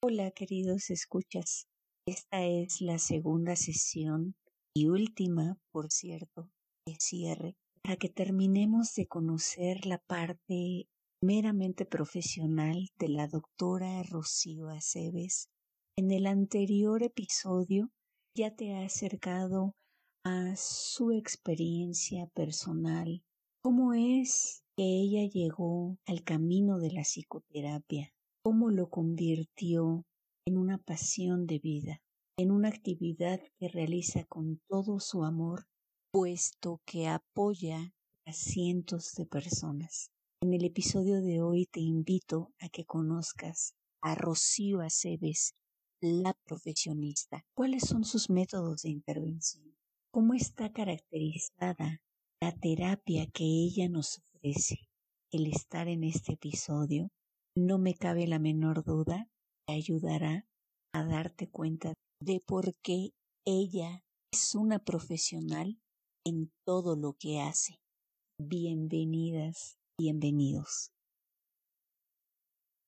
Hola queridos escuchas. Esta es la segunda sesión y última, por cierto, de cierre, para que terminemos de conocer la parte meramente profesional de la doctora Rocío Aceves. En el anterior episodio ya te ha acercado a su experiencia personal, cómo es que ella llegó al camino de la psicoterapia, cómo lo convirtió en una pasión de vida, en una actividad que realiza con todo su amor, puesto que apoya a cientos de personas. En el episodio de hoy te invito a que conozcas a Rocío Aceves, la profesionista. ¿Cuáles son sus métodos de intervención? ¿Cómo está caracterizada la terapia que ella nos ofrece? El estar en este episodio, no me cabe la menor duda, te ayudará a darte cuenta de por qué ella es una profesional en todo lo que hace. Bienvenidas bienvenidos.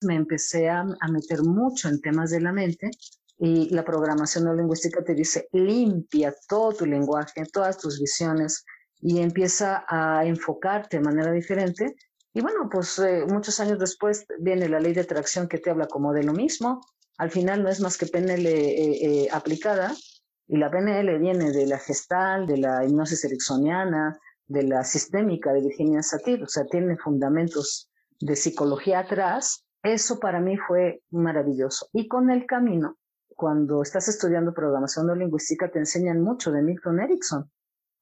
Me empecé a, meter mucho en temas de la mente y la programación neurolingüística te dice limpia todo tu lenguaje, todas tus visiones y empieza a enfocarte de manera diferente. Y bueno, pues eh, muchos años después viene la ley de atracción que te habla como de lo mismo. Al final no es más que PNL eh, eh, aplicada y la PNL viene de la gestal, de la hipnosis ericksoniana, de la sistémica de Virginia Satir, o sea, tiene fundamentos de psicología atrás. Eso para mí fue maravilloso. Y con el camino, cuando estás estudiando programación no lingüística, te enseñan mucho de Milton Erickson,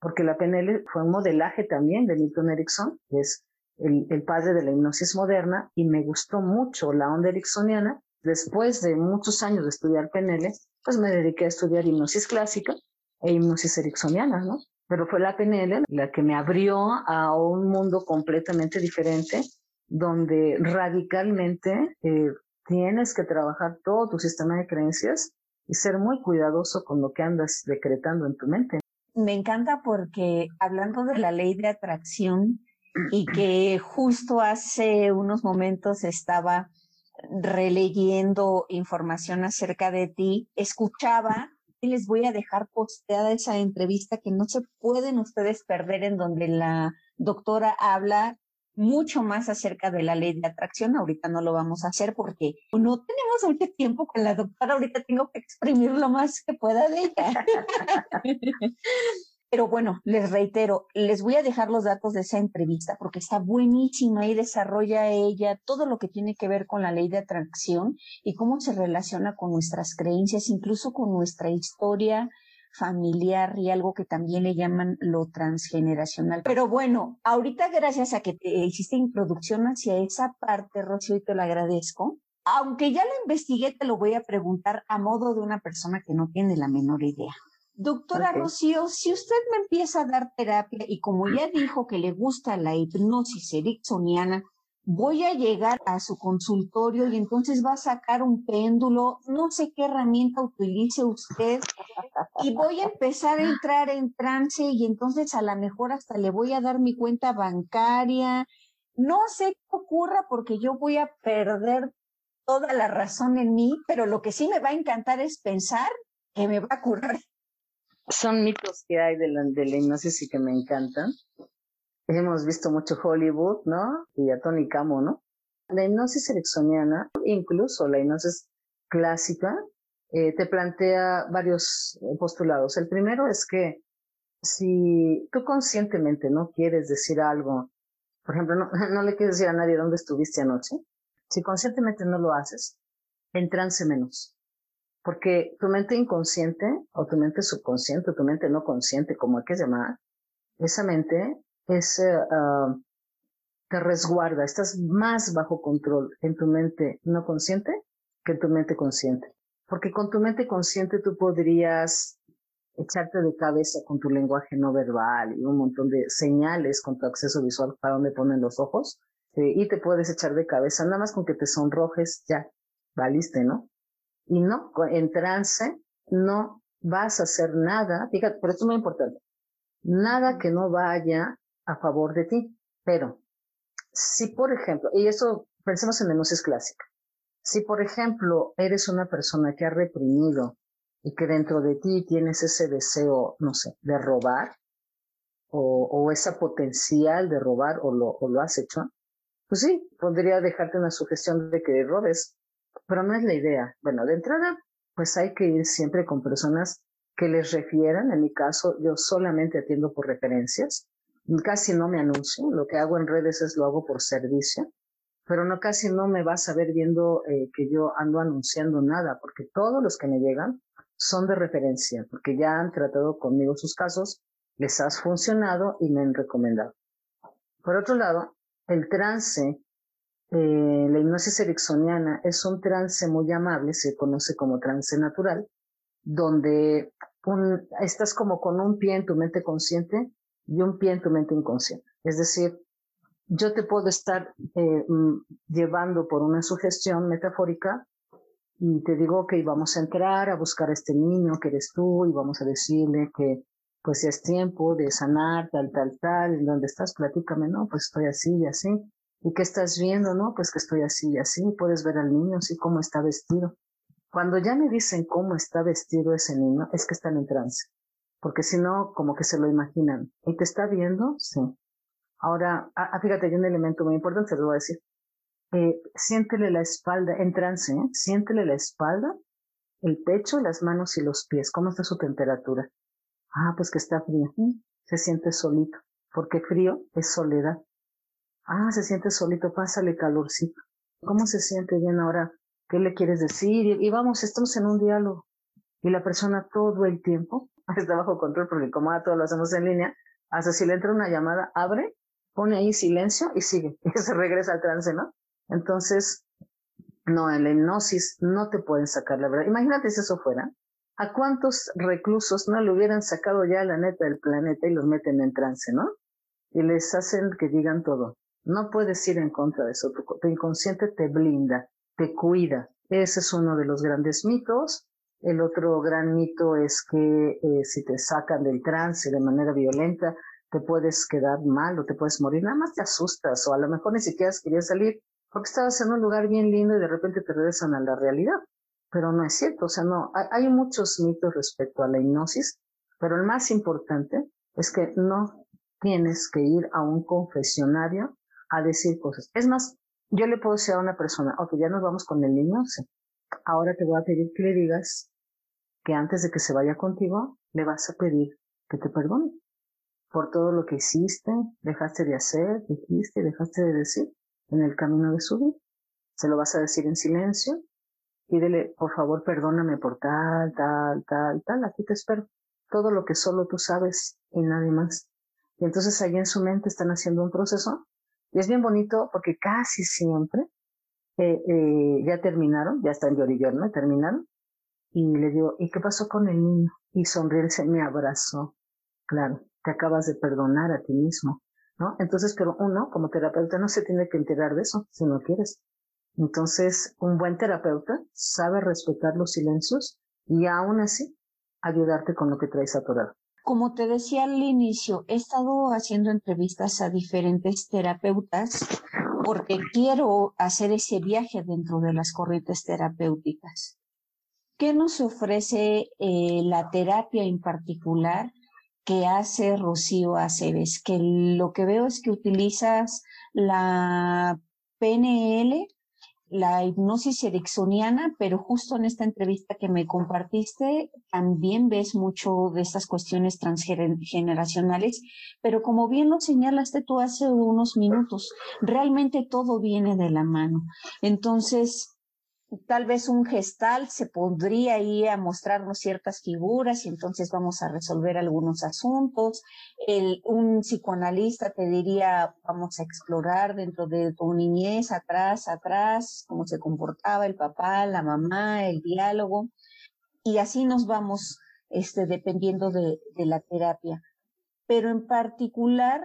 porque la PNL fue un modelaje también de Milton Erickson, que es el, padre de la hipnosis moderna, y me gustó mucho la onda ericksoniana. Después de muchos años de estudiar PNL, pues me dediqué a estudiar hipnosis clásica e hipnosis ericksoniana, ¿no? pero fue la PNL la que me abrió a un mundo completamente diferente, donde radicalmente eh, tienes que trabajar todo tu sistema de creencias y ser muy cuidadoso con lo que andas decretando en tu mente. Me encanta porque hablando de la ley de atracción y que justo hace unos momentos estaba releyendo información acerca de ti, escuchaba y les voy a dejar posteada esa entrevista que no se pueden ustedes perder en donde la doctora habla mucho más acerca de la ley de atracción. Ahorita no lo vamos a hacer porque no tenemos mucho tiempo con la doctora. Ahorita tengo que exprimir lo más que pueda de ella. Pero bueno, les reitero, les voy a dejar los datos de esa entrevista porque está buenísima y desarrolla ella todo lo que tiene que ver con la ley de atracción y cómo se relaciona con nuestras creencias, incluso con nuestra historia familiar y algo que también le llaman lo transgeneracional. Pero bueno, ahorita gracias a que te hiciste introducción hacia esa parte, Rocío, y te lo agradezco. Aunque ya lo investigué, te lo voy a preguntar a modo de una persona que no tiene la menor idea. Doctora Rocío, si usted me empieza a dar terapia y como ya dijo que le gusta la hipnosis ericksoniana, voy a llegar a su consultorio y entonces va a sacar un péndulo, no sé qué herramienta utilice usted, y voy a empezar a entrar en trance y entonces a lo mejor hasta le voy a dar mi cuenta bancaria. No sé qué ocurra porque yo voy a perder toda la razón en mí, pero lo que sí me va a encantar es pensar que me va a curar son mitos que hay de la, de la hipnosis y que me encantan. Hemos visto mucho Hollywood, ¿no? Y a Tony Camo, ¿no? La hipnosis ericksoniana, incluso la hipnosis clásica, eh, te plantea varios postulados. El primero es que si tú conscientemente no quieres decir algo, por ejemplo, no, le quieres decir a nadie dónde estuviste anoche, si conscientemente no lo haces, en trance menos. Porque tu mente inconsciente o tu mente subconsciente o tu mente no consciente, como hay que llamar, esa mente es, uh, te resguarda, estás más bajo control en tu mente no consciente que en tu mente consciente. Porque con tu mente consciente tú podrías echarte de cabeza con tu lenguaje no verbal y un montón de señales con tu acceso visual para donde ponen los ojos. Eh, y te puedes echar de cabeza, nada más con que te sonrojes, ya, valiste, ¿no? Y no, en trance no vas a hacer nada, fíjate, pero esto es muy importante, nada que no vaya a favor de ti. Pero, si por ejemplo, y eso pensemos en hipnosis clásica, Si, por ejemplo, eres una persona que ha reprimido y que dentro de ti tienes ese deseo, no sé, de robar o, o esa potencial de robar o lo, o lo has hecho, pues sí, podría dejarte una sugestión de que robes, pero no es la idea. Bueno, de entrada, pues hay que ir siempre con personas que les refieran. En mi caso, yo solamente atiendo por referencias. Casi no me anuncio. Lo que hago en redes es lo hago por servicio. Pero no casi no me vas a ver viendo eh, que yo ando anunciando nada, porque todos los que me llegan son de referencia, porque ya han tratado conmigo sus casos, les has funcionado y me han recomendado. Por otro lado, el trance, eh, la hipnosis ericksoniana es un trance muy amable, se conoce como trance natural, donde estás como con un pie en tu mente consciente y un pie en tu mente inconsciente. Es decir, yo te puedo estar eh, mm, llevando por una sugestión metafórica y te digo que vamos a entrar a buscar a este niño que eres tú y vamos a decirle que pues ya es tiempo de sanar, tal, tal, tal, en donde estás, platícame, no, pues estoy así y así. ¿Y qué estás viendo? No, pues que estoy así y así, puedes ver al niño así como está vestido. Cuando ya me dicen cómo está vestido ese niño, es que están en trance. Porque si no, como que se lo imaginan. ¿Y te está viendo? Sí. Ahora, ah, ah, fíjate, hay un elemento muy importante, te lo voy a decir. Eh, siéntele la espalda, en trance, ¿eh? siéntele la espalda, el pecho, las manos y los pies. ¿Cómo está su temperatura? Ah, pues que está frío. Se siente solito. Porque frío es soledad. Ah, se siente solito, pásale calorcito. ¿Cómo se siente bien ahora? ¿Qué le quieres decir? Y, vamos, estamos en un diálogo. Y la persona todo el tiempo está bajo control porque como a todos lo hacemos en línea, hasta si le entra una llamada, abre, pone ahí silencio y sigue. Y se regresa al trance, ¿no? Entonces, no, en la hipnosis no te pueden sacar la verdad. Imagínate si eso fuera. ¿A cuántos reclusos no le hubieran sacado ya la neta del planeta y los meten en trance, ¿no? Y les hacen que digan todo. No puedes ir en contra de eso. tu inconsciente te blinda te cuida. Ese es uno de los grandes mitos. El otro gran mito es que eh, si te sacan del trance de manera violenta, te puedes quedar mal o te puedes morir. Nada más te asustas o a lo mejor ni siquiera querías salir porque estabas en un lugar bien lindo y de repente te regresan a la realidad. Pero no es cierto, o sea, no, hay, hay muchos mitos respecto a la hipnosis, pero el más importante es que no tienes que ir a un confesionario a decir cosas. Es más, yo le puedo decir a una persona, ok, ya nos vamos con el niño, sí. ahora te voy a pedir que le digas que antes de que se vaya contigo, le vas a pedir que te perdone por todo lo que hiciste, dejaste de hacer, dijiste, dejaste de decir en el camino de su vida. Se lo vas a decir en silencio. Pídele, por favor, perdóname por tal, tal, tal, tal. Aquí te espero. Todo lo que solo tú sabes y nadie más. Y entonces ahí en su mente están haciendo un proceso y es bien bonito porque casi siempre eh, eh, ya terminaron, ya están y ¿no? Terminaron. Y le digo, ¿y qué pasó con el niño? Y sonreírse me abrazó. Claro, te acabas de perdonar a ti mismo, ¿no? Entonces, pero uno, como terapeuta, no se tiene que enterar de eso, si no quieres. Entonces, un buen terapeuta sabe respetar los silencios y aún así ayudarte con lo que traes atorado. Como te decía al inicio, he estado haciendo entrevistas a diferentes terapeutas porque quiero hacer ese viaje dentro de las corrientes terapéuticas. ¿Qué nos ofrece eh, la terapia en particular que hace Rocío Aceves? Que lo que veo es que utilizas la PNL la hipnosis ericksoniana, pero justo en esta entrevista que me compartiste, también ves mucho de estas cuestiones transgeneracionales, pero como bien lo señalaste tú hace unos minutos, realmente todo viene de la mano. Entonces, tal vez un gestal se podría ir a mostrarnos ciertas figuras y entonces vamos a resolver algunos asuntos. El, un psicoanalista te diría, vamos a explorar dentro de tu niñez, atrás, atrás, cómo se comportaba el papá, la mamá, el diálogo. Y así nos vamos, este, dependiendo de, de la terapia. Pero en particular,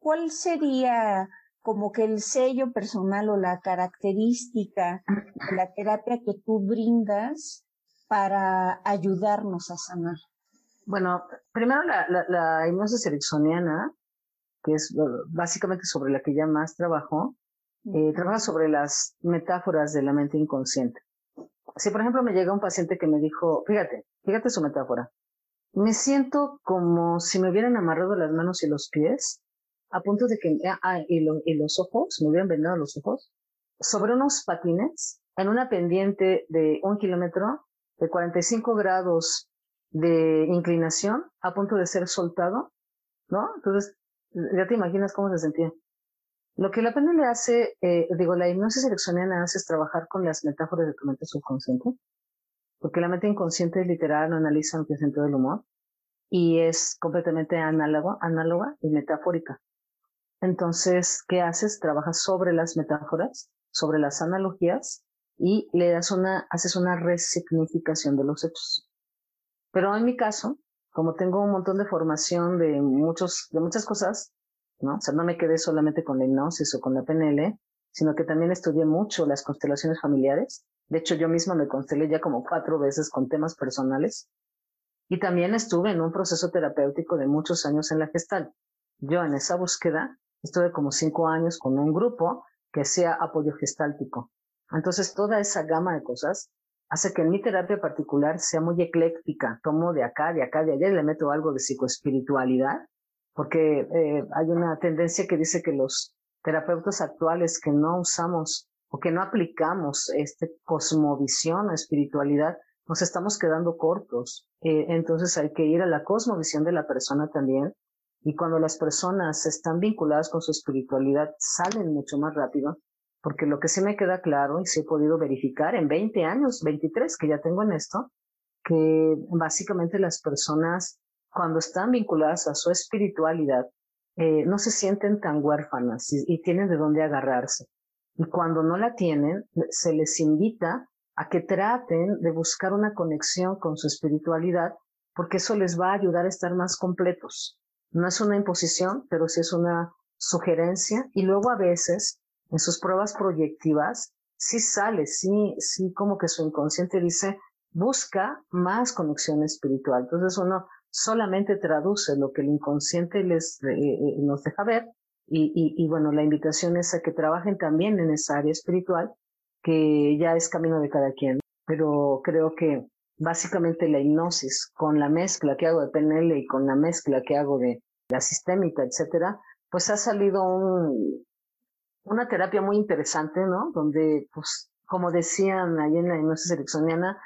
¿cuál sería como que el sello personal o la característica de la terapia que tú brindas para ayudarnos a sanar? Bueno, primero la, la, la hipnosis ericksoniana, que es básicamente sobre la que ya más trabajo, Eh, trabaja sobre las metáforas de la mente inconsciente. Si, por ejemplo, me llega un paciente que me dijo, fíjate, fíjate su metáfora, me siento como si me hubieran amarrado las manos y los pies, a punto de que, ah, ah y, y los ojos, me hubieran vendado los ojos, sobre unos patines, en una pendiente de un kilómetro, de 45 grados de inclinación, a punto de ser soltado, ¿no? Entonces, ya te imaginas cómo se sentía. Lo que la pena le hace, eh, digo, la hipnosis ericksoniana hace es trabajar con las metáforas de tu mente subconsciente, porque la mente inconsciente literal no analiza lo que es sentido del humor y es completamente análogo, análoga y metafórica. Entonces, ¿qué haces? Trabajas sobre las metáforas, sobre las analogías y le das una, haces una resignificación de los hechos. Pero en mi caso, como tengo un montón de formación de muchos, de muchas cosas, ¿no? O sea, no me quedé solamente con la hipnosis o con la PNL, sino que también estudié mucho las constelaciones familiares. De hecho, yo misma me constelé ya como cuatro veces con temas personales. Y también estuve en un proceso terapéutico de muchos años en la gestal. Yo en esa búsqueda estuve como cinco años con un grupo que hacía apoyo gestáltico. Entonces, toda esa gama de cosas hace que mi terapia particular sea muy ecléctica. Tomo de acá, de acá, de allá y le meto algo de psicoespiritualidad porque eh, hay una tendencia que dice que los terapeutas actuales que no usamos o que no aplicamos este cosmovisión o espiritualidad, nos estamos quedando cortos. Eh, entonces hay que ir a la cosmovisión de la persona también. Y cuando las personas están vinculadas con su espiritualidad, salen mucho más rápido. Porque lo que sí me queda claro y sí he podido verificar en 20 años, 23 que ya tengo en esto, que básicamente las personas cuando están vinculadas a su espiritualidad, eh, no se sienten tan huérfanas y, tienen de dónde agarrarse. Y cuando no la tienen, se les invita a que traten de buscar una conexión con su espiritualidad, porque eso les va a ayudar a estar más completos. No es una imposición, pero sí es una sugerencia. Y luego a veces, en sus pruebas proyectivas, sí sale, sí, sí como que su inconsciente dice, busca más conexión espiritual. Entonces uno solamente traduce lo que el inconsciente les, eh, eh, nos deja ver y, y, y, bueno, la invitación es a que trabajen también en esa área espiritual, que ya es camino de cada quien, pero creo que básicamente la hipnosis con la mezcla que hago de PNL y con la mezcla que hago de la sistémica, etcétera, pues ha salido un, una terapia muy interesante, ¿no? Donde, pues, como decían ahí en la hipnosis ericksoniana,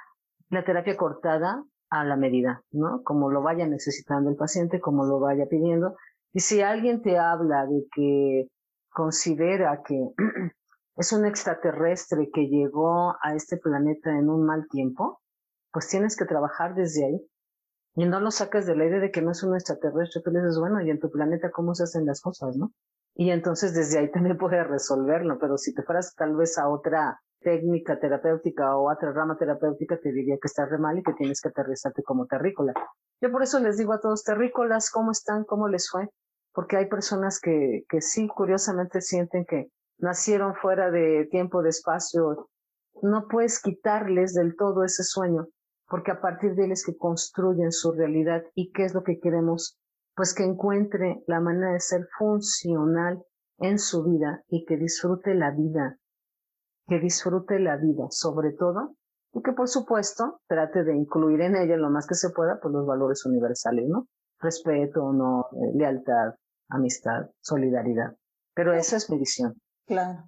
la terapia cortada a la medida, ¿no? Como lo vaya necesitando el paciente, como lo vaya pidiendo. Y si alguien te habla de que considera que es un extraterrestre que llegó a este planeta en un mal tiempo, pues tienes que trabajar desde ahí. Y no lo sacas de la idea de que no es un extraterrestre, tú le dices, bueno, y en tu planeta cómo se hacen las cosas, ¿no? Y entonces desde ahí también puedes resolverlo, pero si te fueras tal vez a otra técnica terapéutica o otra rama terapéutica, te diría que estás re mal y que tienes que aterrizarte como terrícola. Yo por eso les digo a todos terrícolas, ¿cómo están? ¿Cómo les fue? Porque hay personas que, que sí, curiosamente sienten que nacieron fuera de tiempo, de espacio. No puedes quitarles del todo ese sueño, porque a partir de él es que construyen su realidad y qué es lo que queremos, pues que encuentre la manera de ser funcional en su vida y que disfrute la vida, que disfrute la vida, sobre todo, y que por supuesto trate de incluir en ella lo más que se pueda pues, los valores universales, ¿no? Respeto, honor, eh, lealtad, amistad, solidaridad. Pero esa es mi visión. Claro.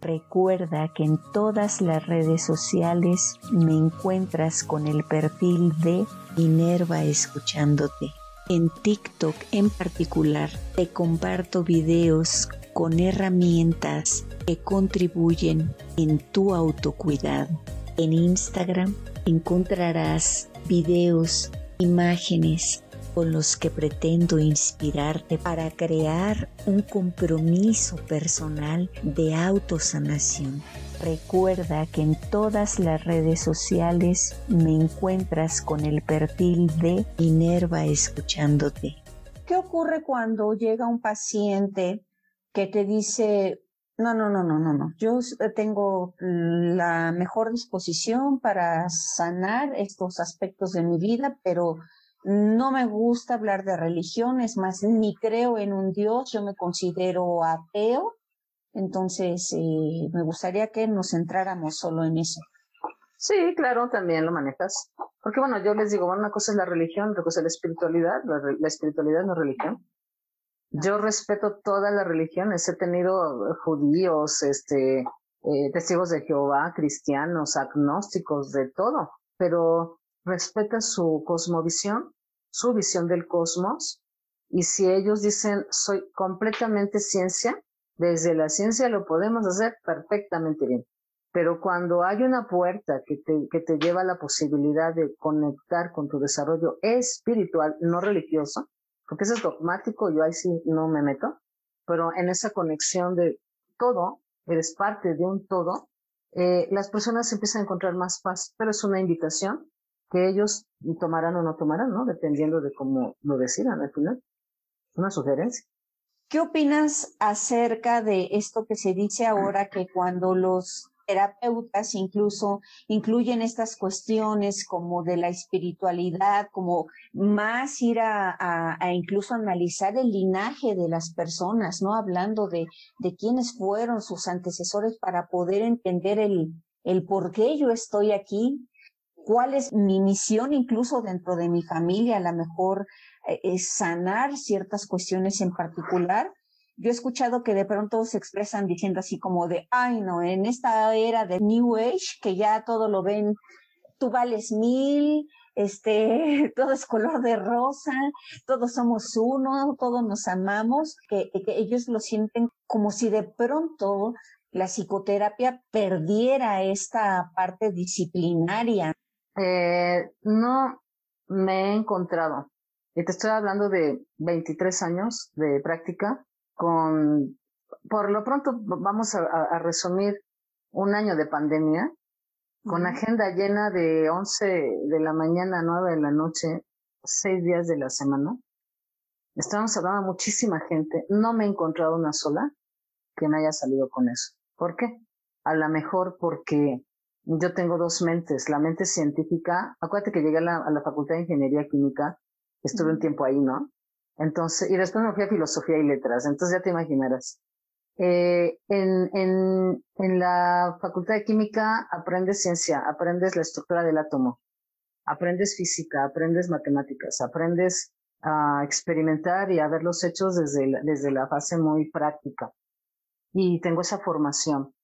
Recuerda que en todas las redes sociales me encuentras con el perfil de Minerva Escuchándote. En TikTok en particular te comparto videos con herramientas que contribuyen en tu autocuidado. En Instagram encontrarás videos, imágenes con los que pretendo inspirarte para crear un compromiso personal de autosanación. Recuerda que en todas las redes sociales me encuentras con el perfil de Minerva Escuchándote. ¿Qué ocurre cuando llega un paciente que te dice, no, no, no, no, no, no, yo tengo la mejor disposición para sanar estos aspectos de mi vida, pero no me gusta hablar de religión, es más, ni creo en un Dios, yo me considero ateo, Entonces, eh, me gustaría que nos centráramos solo en eso. Sí, claro, también lo manejas. Porque bueno, yo les digo, bueno, una cosa es la religión, otra cosa es la espiritualidad. La, espiritualidad no es religión. Yo respeto todas las religiones. He tenido judíos, este, eh, testigos de Jehová, cristianos, agnósticos, de todo. Pero respeta su cosmovisión, su visión del cosmos. Y si ellos dicen, soy completamente ciencia, desde la ciencia lo podemos hacer perfectamente bien. Pero cuando hay una puerta que te, que te lleva a la posibilidad de conectar con tu desarrollo espiritual, no religioso, porque eso es dogmático, yo ahí sí no me meto, pero en esa conexión de todo, eres parte de un todo, eh, las personas empiezan a encontrar más paz, pero es una invitación que ellos tomarán o no tomarán, ¿no? Dependiendo de cómo lo decidan al final. Una sugerencia. ¿Qué opinas acerca de esto que se dice ahora que cuando los terapeutas incluso incluyen estas cuestiones como de la espiritualidad, como más ir a, incluso analizar el linaje de las personas, ¿no? Hablando de, de quiénes fueron sus antecesores para poder entender el, el por qué yo estoy aquí, cuál es mi misión incluso dentro de mi familia, a lo mejor eh, sanar ciertas cuestiones en particular yo he escuchado que de pronto se expresan diciendo así como de, ay no, en esta era de New Age, que ya todo lo ven, tú vales mil, este, todo es color de rosa, todos somos uno, todos nos amamos, que, ellos lo sienten como si de pronto la psicoterapia perdiera esta parte disciplinaria. Eh, no me he encontrado. Y te estoy hablando de 23 años de práctica con, por lo pronto vamos a, resumir un año de pandemia, con agenda llena de 11 de la mañana a 9 de la noche, seis días de la semana. Estamos hablando de muchísima gente. No me he encontrado una sola que me haya salido con eso. ¿Por qué? A lo mejor porque yo tengo dos mentes. La mente científica, acuérdate que llegué a la, a la Facultad de Ingeniería Química, estuve un tiempo ahí, ¿no? Entonces, y después me fui a filosofía y letras, entonces ya te imaginarás. Eh, en, en, en la facultad de química aprendes ciencia, aprendes la estructura del átomo, aprendes física, aprendes matemáticas, aprendes a experimentar y a ver los hechos desde la, desde la fase muy práctica. Y tengo esa formación.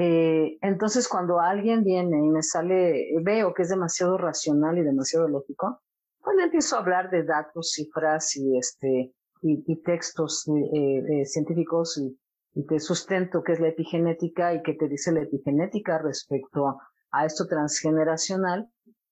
Eh, entonces, cuando alguien viene y me sale, veo que es demasiado racional y demasiado lógico, cuando empiezo a hablar de datos, cifras y, este, y, textos eh, eh, científicos y, y, te sustento qué es la epigenética y qué te dice la epigenética respecto a esto transgeneracional.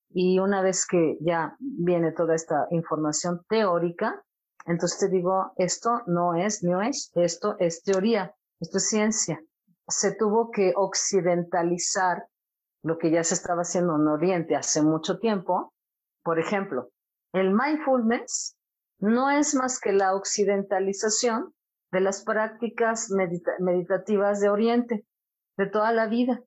Y una vez que ya viene toda esta información teórica, entonces te digo, esto no es no es, esto es teoría, esto es ciencia. Se tuvo que occidentalizar lo que ya se estaba haciendo en Oriente hace mucho tiempo. Por ejemplo, el mindfulness no es más que la occidentalización de las prácticas meditativas de Oriente, de toda la vida.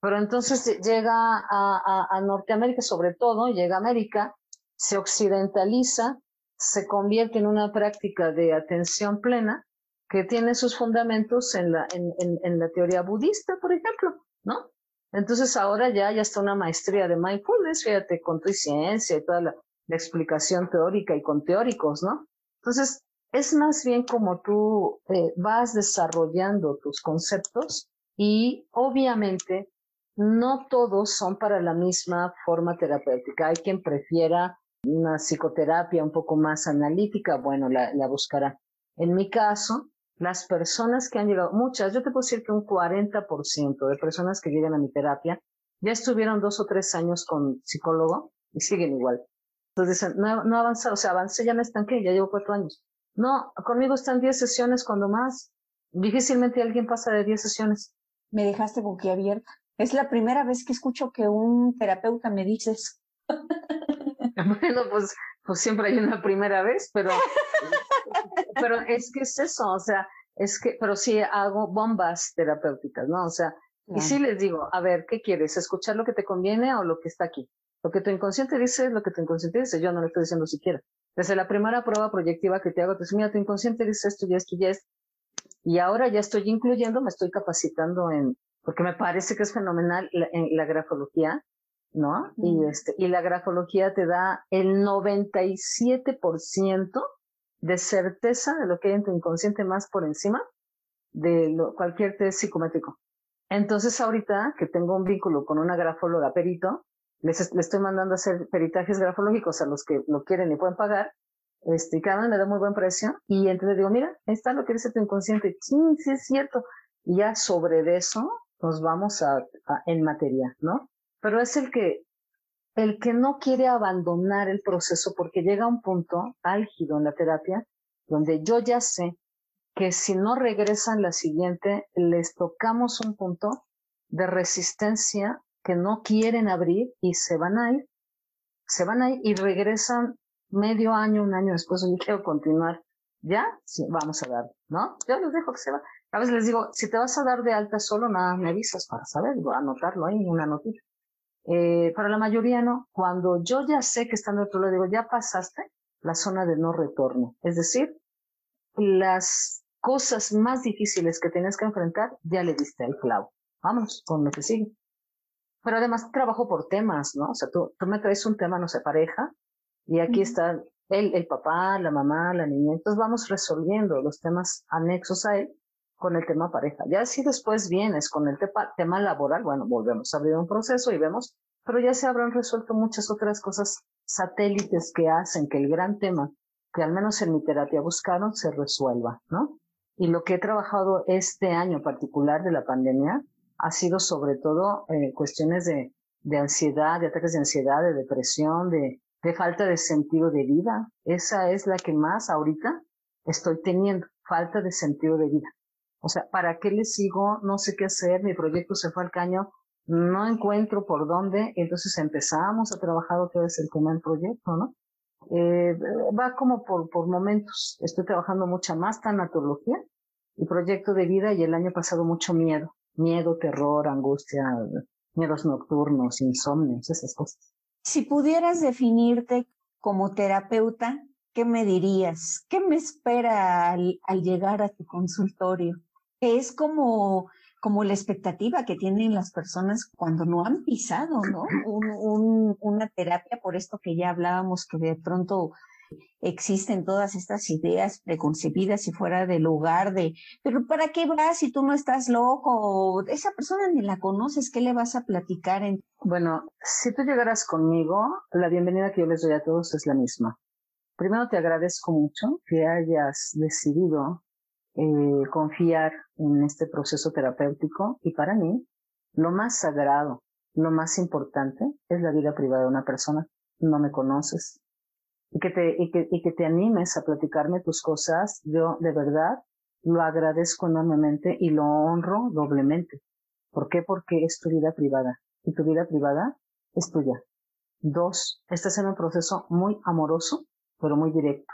Pero entonces llega a, Norteamérica, sobre todo, llega a América, se occidentaliza, se convierte en una práctica de atención plena que tiene sus fundamentos en la, en, la teoría budista, por ejemplo, ¿no? Entonces ahora ya, ya está una maestría de mindfulness, fíjate, con tu ciencia y toda la, la explicación teórica y con teóricos, ¿no? Entonces, es más bien como tú eh, vas desarrollando tus conceptos y obviamente no todos son para la misma forma terapéutica. Hay quien prefiera una psicoterapia un poco más analítica, bueno, la, la buscará. En mi caso, las personas que han llegado, muchas, yo te puedo decir que un 40% de personas que llegan a mi terapia ya estuvieron dos o tres años con psicólogo y siguen igual. Entonces dicen, no, no avanza, o sea, avancé, ya me estanqué, ya llevo cuatro años. No, conmigo están diez sesiones cuando más. Difícilmente alguien pasa de diez sesiones. Me dejaste boquiabierta. Es la primera vez que escucho que un terapeuta me dice eso. bueno, pues, pues siempre hay una primera vez, pero, pero es que es eso, o sea, es que, pero sí hago bombas terapéuticas, ¿no? O sea, y sí les digo, a ver, ¿qué quieres? ¿Escuchar lo que te conviene o lo que está aquí? Lo que tu inconsciente dice es lo que tu inconsciente dice, yo no lo estoy diciendo siquiera. Desde la primera prueba proyectiva que te hago, te dice, mira, tu inconsciente dice esto y esto y esto. Y ahora ya estoy incluyendo, me estoy capacitando en, porque me parece que es fenomenal la, en la grafología, ¿no? Y, este, y la grafología te da el 97% de certeza de lo que hay en tu inconsciente más por encima de lo, cualquier test psicométrico. Entonces ahorita que tengo un vínculo con una grafóloga perito, les, estoy mandando a hacer peritajes grafológicos a los que lo quieren y pueden pagar, este, cada uno me da muy buen precio, y entonces digo, mira, está lo que dice tu inconsciente, sí, sí es cierto, y ya sobre eso nos vamos a, a, en materia, ¿no? Pero es el que, el que no quiere abandonar el proceso porque llega un punto álgido en la terapia donde yo ya sé que si no regresan la siguiente, les tocamos un punto de resistencia que no quieren abrir y se van a ir, se van a ir y regresan medio año, un año después, yo quiero continuar. ¿Ya? Sí, vamos a dar, ¿no? Yo les dejo que se va. A veces les digo, si te vas a dar de alta solo, nada, me avisas para saber, voy a anotarlo ahí en una notita. Eh, para la mayoría no. Cuando yo ya sé que están de otro lado, digo, ya pasaste la zona de no retorno. Es decir, las cosas más difíciles que tienes que enfrentar, ya le diste el clavo. Vamos con lo que sigue. Pero además trabajo por temas, ¿no? O sea, tú, tú me traes un tema, no sé, pareja, y aquí está el, el papá, la mamá, la niña. Entonces vamos resolviendo los temas anexos a él con el tema pareja. Ya si después vienes con el tema laboral, bueno, volvemos a abrir un proceso y vemos, pero ya se habrán resuelto muchas otras cosas satélites que hacen que el gran tema que al menos en mi terapia buscaron se resuelva, ¿no? Y lo que he trabajado este año particular de la pandemia ha sido sobre todo eh, cuestiones de, de ansiedad, de ataques de ansiedad, de depresión, de, de falta de sentido de vida. Esa es la que más ahorita estoy teniendo, falta de sentido de vida. O sea, ¿para qué le sigo? No sé qué hacer, mi proyecto se fue al caño, no encuentro por dónde, entonces empezamos a trabajar otra vez el tema del proyecto, ¿no? Eh, va como por, por momentos. Estoy trabajando mucha más tanatología y proyecto de vida y el año pasado mucho miedo. Miedo, terror, angustia, miedos nocturnos, insomnios, esas cosas. Si pudieras definirte como terapeuta, ¿qué me dirías? ¿Qué me espera al, al llegar a tu consultorio? Es como, como la expectativa que tienen las personas cuando no han pisado, ¿no? Un, un, una terapia, por esto que ya hablábamos, que de pronto existen todas estas ideas preconcebidas y fuera del lugar de, pero ¿para qué vas si tú no estás loco? Esa persona ni la conoces, ¿qué le vas a platicar? En... Bueno, si tú llegaras conmigo, la bienvenida que yo les doy a todos es la misma. Primero te agradezco mucho que hayas decidido eh, confiar en este proceso terapéutico y para mí lo más sagrado, lo más importante es la vida privada de una persona. No me conoces. Y que te, y que, y que te animes a platicarme tus cosas, yo de verdad lo agradezco enormemente y lo honro doblemente. ¿Por qué? Porque es tu vida privada y tu vida privada es tuya. Dos, estás en un proceso muy amoroso, pero muy directo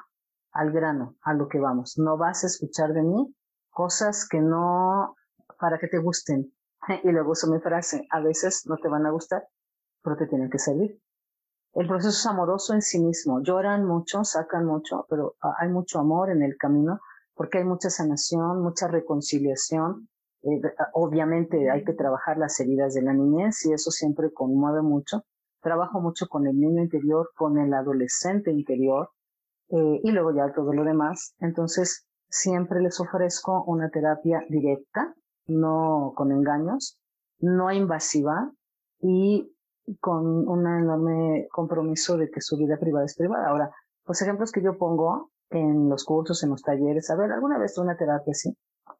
al grano, a lo que vamos. No vas a escuchar de mí cosas que no, para que te gusten. Y luego uso mi frase, a veces no te van a gustar, pero te tienen que servir. El proceso es amoroso en sí mismo. Lloran mucho, sacan mucho, pero hay mucho amor en el camino porque hay mucha sanación, mucha reconciliación. Eh, obviamente hay que trabajar las heridas de la niñez y eso siempre conmueve mucho. Trabajo mucho con el niño interior, con el adolescente interior, eh, y luego ya todo lo demás. Entonces, siempre les ofrezco una terapia directa, no con engaños, no invasiva y con un enorme compromiso de que su vida privada es privada. Ahora, los ejemplos que yo pongo en los cursos, en los talleres, a ver, ¿alguna vez una terapia así?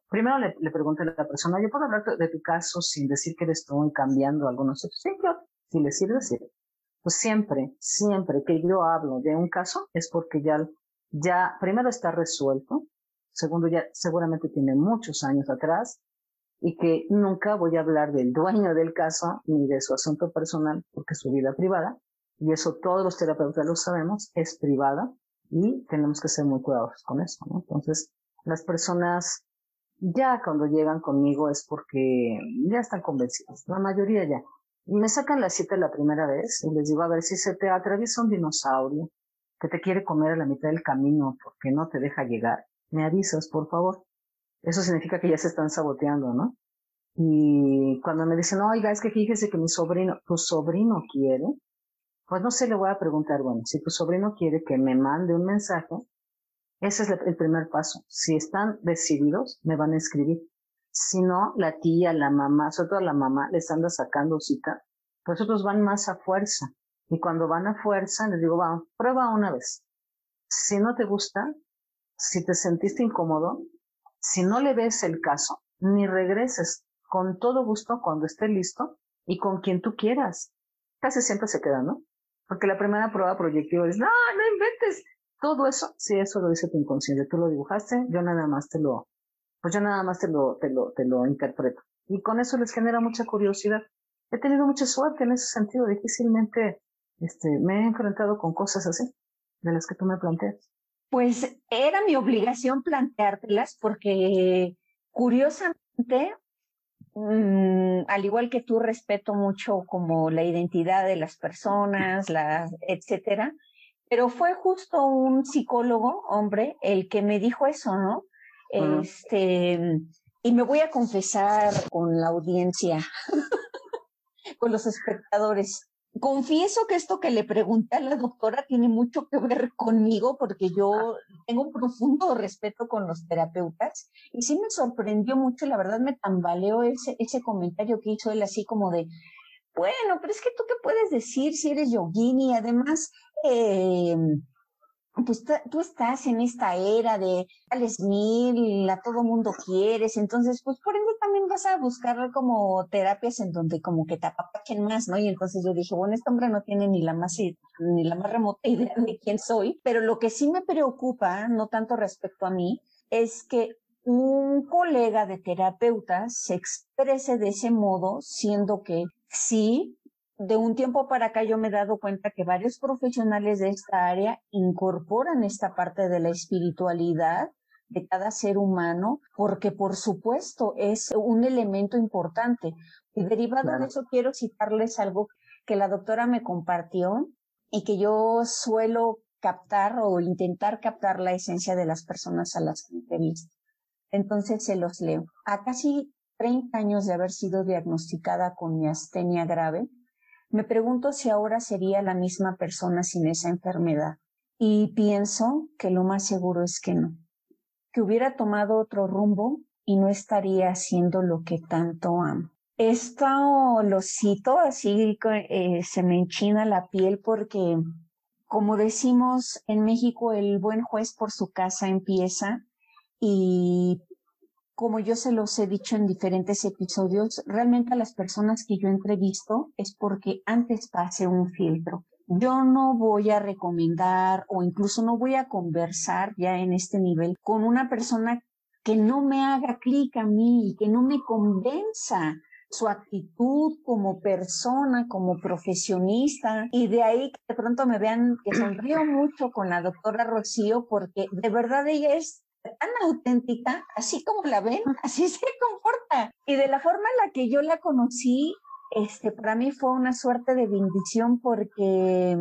Primero le, le pregunto a la persona, ¿yo puedo hablar de tu caso sin decir que eres tú y cambiando algunos otros? Sí, si le sirve, sirve. Pues siempre, siempre que yo hablo de un caso es porque ya, ya primero está resuelto, segundo ya seguramente tiene muchos años atrás y que nunca voy a hablar del dueño del caso ni de su asunto personal porque es su vida privada y eso todos los terapeutas lo sabemos, es privada y tenemos que ser muy cuidadosos con eso, ¿no? Entonces, las personas ya cuando llegan conmigo es porque ya están convencidas, la mayoría ya. Me sacan la cita la primera vez y les digo, a ver si se te atraviesa un dinosaurio que te quiere comer a la mitad del camino porque no te deja llegar. Me avisas, por favor. eso significa que ya se están saboteando, ¿no? Y cuando me dicen, oiga, es que fíjese que mi sobrino, tu sobrino quiere, pues no sé, le voy a preguntar, bueno, si tu sobrino quiere que me mande un mensaje, ese es el primer paso. Si están decididos, me van a escribir. Si no, la tía, la mamá, sobre todo la mamá, les anda sacando cita, pues otros van más a fuerza. Y cuando van a fuerza, les digo, vamos, prueba una vez. Si no te gusta, si te sentiste incómodo, si no le ves el caso, ni regreses con todo gusto cuando esté listo y con quien tú quieras. Casi siempre se queda, ¿no? Porque la primera prueba proyectiva es, no, no inventes. Todo eso, sí, eso lo dice tu inconsciente. Tú lo dibujaste, yo nada más te lo, pues yo nada más te lo, te lo, te lo interpreto. Y con eso les genera mucha curiosidad. He tenido mucha suerte en ese sentido. Difícilmente, este, me he enfrentado con cosas así, de las que tú me planteas. Pues era mi obligación planteártelas porque curiosamente, mm, al igual que tú respeto mucho como la identidad de las personas, la, etcétera, pero fue justo un psicólogo, hombre, el que me dijo eso, ¿no? Este, y me voy a confesar con la audiencia, con los espectadores. Confieso que esto que le pregunté a la doctora tiene mucho que ver conmigo porque yo tengo un profundo respeto con los terapeutas y sí me sorprendió mucho, la verdad me tambaleó ese, ese comentario que hizo él así como de, bueno, pero es que tú qué puedes decir si eres yogini, además, eh, pues tú estás en esta era de Alex Mil, a todo mundo quieres, entonces pues por ende también vas a buscar como terapias en donde como que te apapachen más, ¿no? Y entonces yo dije, bueno, este hombre no tiene ni la más ni la más remota idea de quién soy, pero lo que sí me preocupa, no tanto respecto a mí, es que un colega de terapeutas se exprese de ese modo, siendo que sí, de un tiempo para acá yo me he dado cuenta que varios profesionales de esta área incorporan esta parte de la espiritualidad de cada ser humano, porque por supuesto es un elemento importante. Y derivado de eso quiero citarles algo que la doctora me compartió y que yo suelo captar o intentar captar la esencia de las personas a las que entrevisto. Entonces se los leo. A casi 30 años de haber sido diagnosticada con miastenia grave, me pregunto si ahora sería la misma persona sin esa enfermedad. Y pienso que lo más seguro es que no. Que hubiera tomado otro rumbo y no estaría haciendo lo que tanto amo. Esto lo cito así, eh, se me enchina la piel porque, como decimos en México, el buen juez por su casa empieza y como yo se los he dicho en diferentes episodios, realmente a las personas que yo entrevisto es porque antes pase un filtro. Yo no voy a recomendar o incluso no voy a conversar ya en este nivel con una persona que no me haga clic a mí y que no me convenza su actitud como persona, como profesionista, y de ahí que de pronto me vean que sonrío mucho con la doctora Rocío porque de verdad ella es tan auténtica, así como la ven, así se comporta. Y de la forma en la que yo la conocí, este, para mí fue una suerte de bendición porque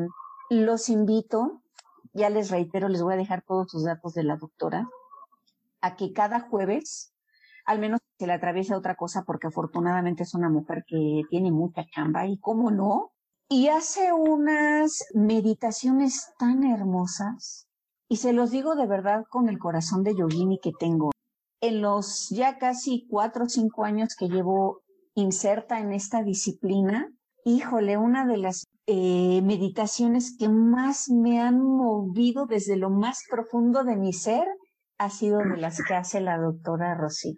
los invito, ya les reitero, les voy a dejar todos sus datos de la doctora, a que cada jueves, al menos se le atraviese otra cosa, porque afortunadamente es una mujer que tiene mucha chamba y cómo no, y hace unas meditaciones tan hermosas y se los digo de verdad con el corazón de yogini que tengo. En los ya casi cuatro o cinco años que llevo inserta en esta disciplina, híjole, una de las eh, meditaciones que más me han movido desde lo más profundo de mi ser ha sido de las que hace la doctora Rosy.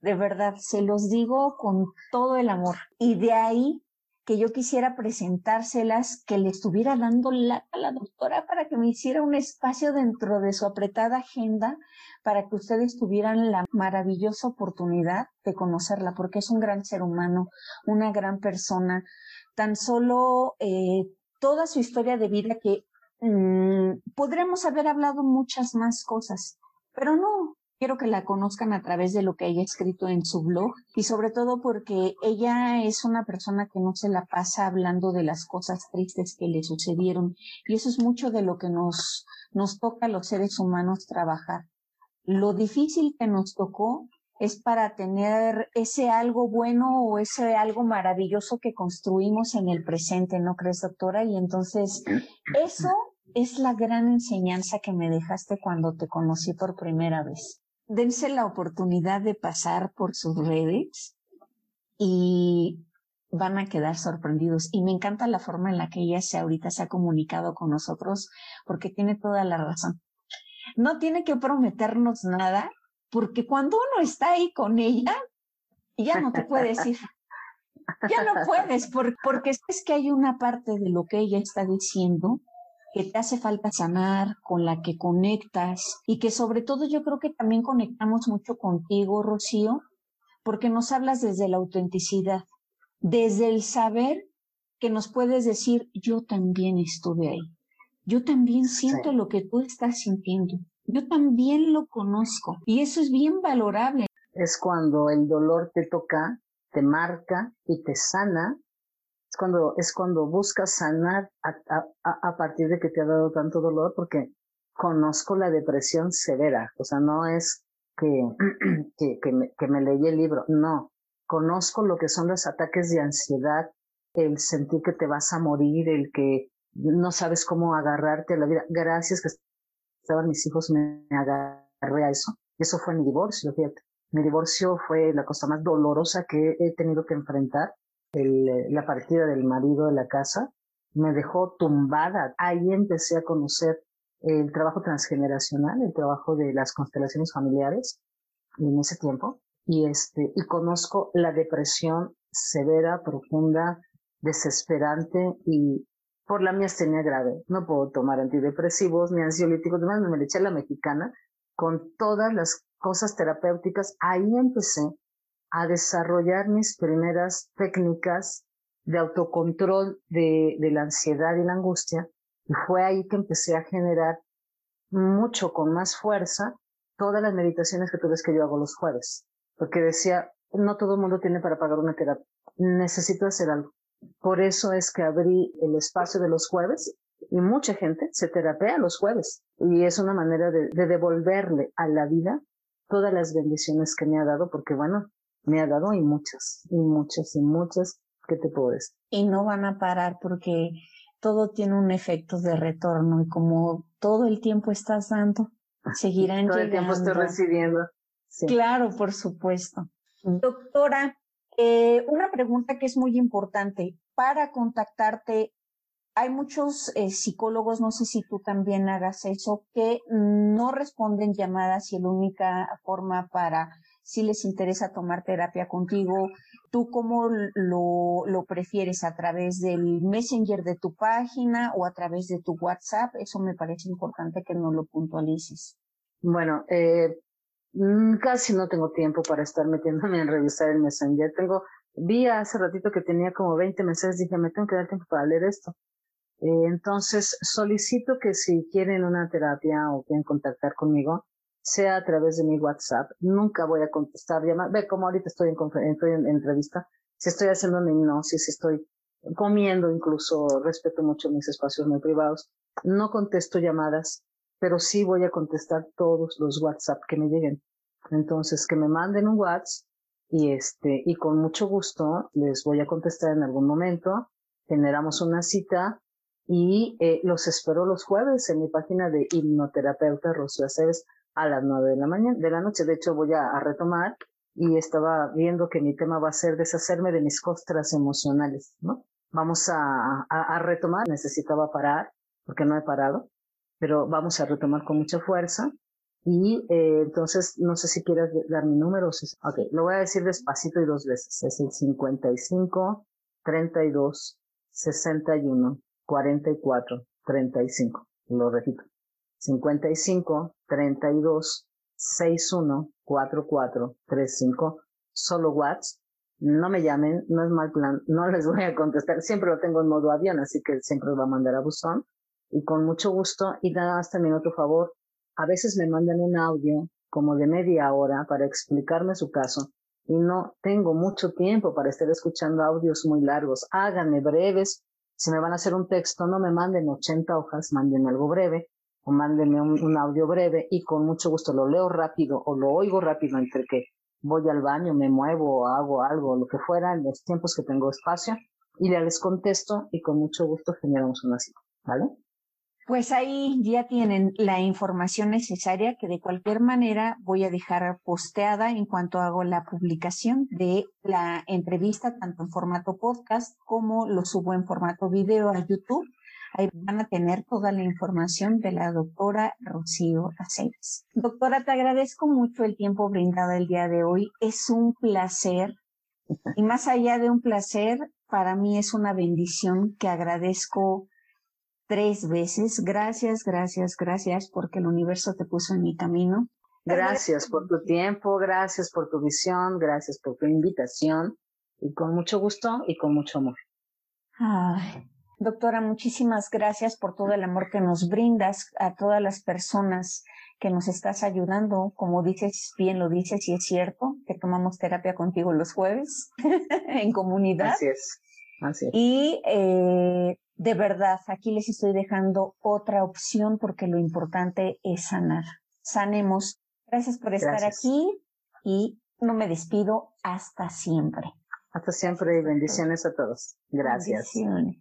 De verdad, se los digo con todo el amor. Y de ahí que yo quisiera presentárselas, que le estuviera dando la a la doctora para que me hiciera un espacio dentro de su apretada agenda para que ustedes tuvieran la maravillosa oportunidad de conocerla, porque es un gran ser humano, una gran persona. Tan solo eh, toda su historia de vida que mm, podríamos haber hablado muchas más cosas, pero no, Quiero que la conozcan a través de lo que ella ha escrito en su blog y sobre todo porque ella es una persona que no se la pasa hablando de las cosas tristes que le sucedieron y eso es mucho de lo que nos, nos toca a los seres humanos trabajar. Lo difícil que nos tocó es para tener ese algo bueno o ese algo maravilloso que construimos en el presente, ¿no crees, doctora? Y entonces, eso es la gran enseñanza que me dejaste cuando te conocí por primera vez. Dense la oportunidad de pasar por sus redes y van a quedar sorprendidos. Y me encanta la forma en la que ella se ahorita se ha comunicado con nosotros, porque tiene toda la razón. No tiene que prometernos nada, porque cuando uno está ahí con ella, ya no te puedes ir. Ya no puedes, porque es que hay una parte de lo que ella está diciendo que te hace falta sanar, con la que conectas y que sobre todo yo creo que también conectamos mucho contigo, Rocío, porque nos hablas desde la autenticidad, desde el saber que nos puedes decir, yo también estuve ahí, yo también siento lo que tú estás sintiendo, yo también lo conozco y eso es bien valorable. Es cuando el dolor te toca, te marca y te sana cuando, es cuando buscas sanar a, partir de que te ha dado tanto dolor, porque conozco la depresión severa, o sea, no es que, que, que, me, que me leí el libro, no, conozco lo que son los ataques de ansiedad, el sentir que te vas a morir, el que no sabes cómo agarrarte a la vida. Gracias que estaban mis hijos, me agarré a eso. Eso fue mi divorcio, fíjate. Mi divorcio fue la cosa más dolorosa que he tenido que enfrentar el, la partida del marido de la casa me dejó tumbada. Ahí empecé a conocer el trabajo transgeneracional, el trabajo de las constelaciones familiares en ese tiempo. Y este, y conozco la depresión severa, profunda, desesperante y por la miastenia grave. No puedo tomar antidepresivos ni ansiolíticos, además me le eché la mexicana con todas las cosas terapéuticas. Ahí empecé a desarrollar mis primeras técnicas de autocontrol de, la ansiedad y la angustia. Y fue ahí que empecé a generar mucho con más fuerza todas las meditaciones que tú ves que yo hago los jueves. Porque decía, no todo el mundo tiene para pagar una terapia. Necesito hacer algo. Por eso es que abrí el espacio de los jueves y mucha gente se terapea los jueves. Y es una manera de devolverle a la vida todas las bendiciones que me ha dado, porque bueno, me ha dado y muchas, y muchas, y muchas que te puedo decir. Y no van a parar porque todo tiene un efecto de retorno y como todo el tiempo estás dando, seguirán todo llegando. el tiempo estoy recibiendo. Claro, por supuesto. Doctora, eh, una pregunta que es muy importante. Para contactarte, hay muchos eh, psicólogos, no sé si tú también hagas eso, que no responden llamadas y la única forma para si les interesa tomar terapia contigo. ¿Tú cómo lo, lo prefieres? ¿A través del Messenger de tu página o a través de tu WhatsApp? Eso me parece importante que no lo puntualices. Bueno, eh, mm, casi no tengo tiempo para estar metiéndome en revisar el Messenger. Tengo, vi hace ratito que tenía como 20 meses, dije, me tengo que dar tiempo para leer esto. Eh, entonces, solicito que si quieren una terapia o quieren contactar conmigo, sea a través de mi WhatsApp. Nunca voy a contestar llamadas. Ve como ahorita estoy en, estoy en, entrevista, si estoy haciendo una hipnosis, si estoy comiendo incluso, respeto mucho mis espacios muy privados. No contesto llamadas, pero sí voy a contestar todos los WhatsApp que me lleguen. Entonces, que me manden un WhatsApp y este, y con mucho gusto les voy a contestar en algún momento. Generamos una cita y eh, los espero los jueves en mi página de hipnoterapeuta Rocío Aceves a las nueve de la mañana, de la noche. De hecho, voy a, retomar y estaba viendo que mi tema va a ser deshacerme de mis costras emocionales, ¿no? Vamos a, a, retomar, necesitaba parar, porque no he parado, pero vamos a retomar con mucha fuerza. Y eh, entonces, no sé si quieres dar mi número. Ok, lo voy a decir despacito y dos veces. Es el 55, 32, 61, 44, 35. Lo repito. 55 32 61 44 35. Solo WhatsApp. No me llamen, no es mal plan, no les voy a contestar. Siempre lo tengo en modo avión, así que siempre lo va a mandar a buzón. Y con mucho gusto. Y nada más también otro favor. A veces me mandan un audio como de media hora para explicarme su caso y no tengo mucho tiempo para estar escuchando audios muy largos. Háganme breves. Si me van a hacer un texto, no me manden 80 hojas, manden algo breve o mándenme un, audio breve y con mucho gusto lo leo rápido o lo oigo rápido entre que voy al baño, me muevo, hago algo, lo que fuera, en los tiempos que tengo espacio, y ya les contesto y con mucho gusto generamos una cita, ¿vale? Pues ahí ya tienen la información necesaria que de cualquier manera voy a dejar posteada en cuanto hago la publicación de la entrevista, tanto en formato podcast como lo subo en formato video a YouTube. Ahí van a tener toda la información de la doctora Rocío Aceves. Doctora, te agradezco mucho el tiempo brindado el día de hoy. Es un placer. Y más allá de un placer, para mí es una bendición que agradezco tres veces. Gracias, gracias, gracias porque el universo te puso en mi camino. Gracias por tu tiempo, gracias por tu visión, gracias por tu invitación y con mucho gusto y con mucho amor. Ay, doctora, muchísimas gracias por todo el amor que nos brindas a todas las personas que nos estás ayudando. Como dices, bien lo dices y es cierto que tomamos terapia contigo los jueves en comunidad. Así es. Así es. Y eh, de verdad, aquí les estoy dejando otra opción porque lo importante es sanar. Sanemos. Gracias por estar aquí y no me despido hasta siempre. Hasta siempre y bendiciones a todos. Gracias.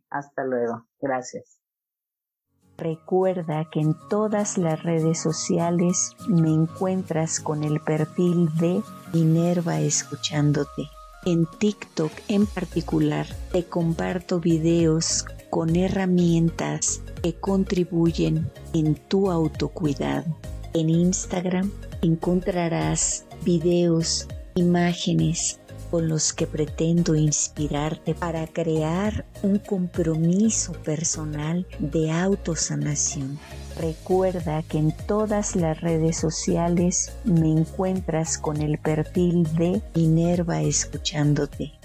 Hasta luego. Gracias. Recuerda que en todas las redes sociales me encuentras con el perfil de Minerva Escuchándote. En TikTok en particular te comparto videos con herramientas que contribuyen en tu autocuidado. En Instagram encontrarás videos, imágenes con los que pretendo inspirarte para crear un compromiso personal de autosanación. Recuerda que en todas las redes sociales me encuentras con el perfil de Minerva escuchándote.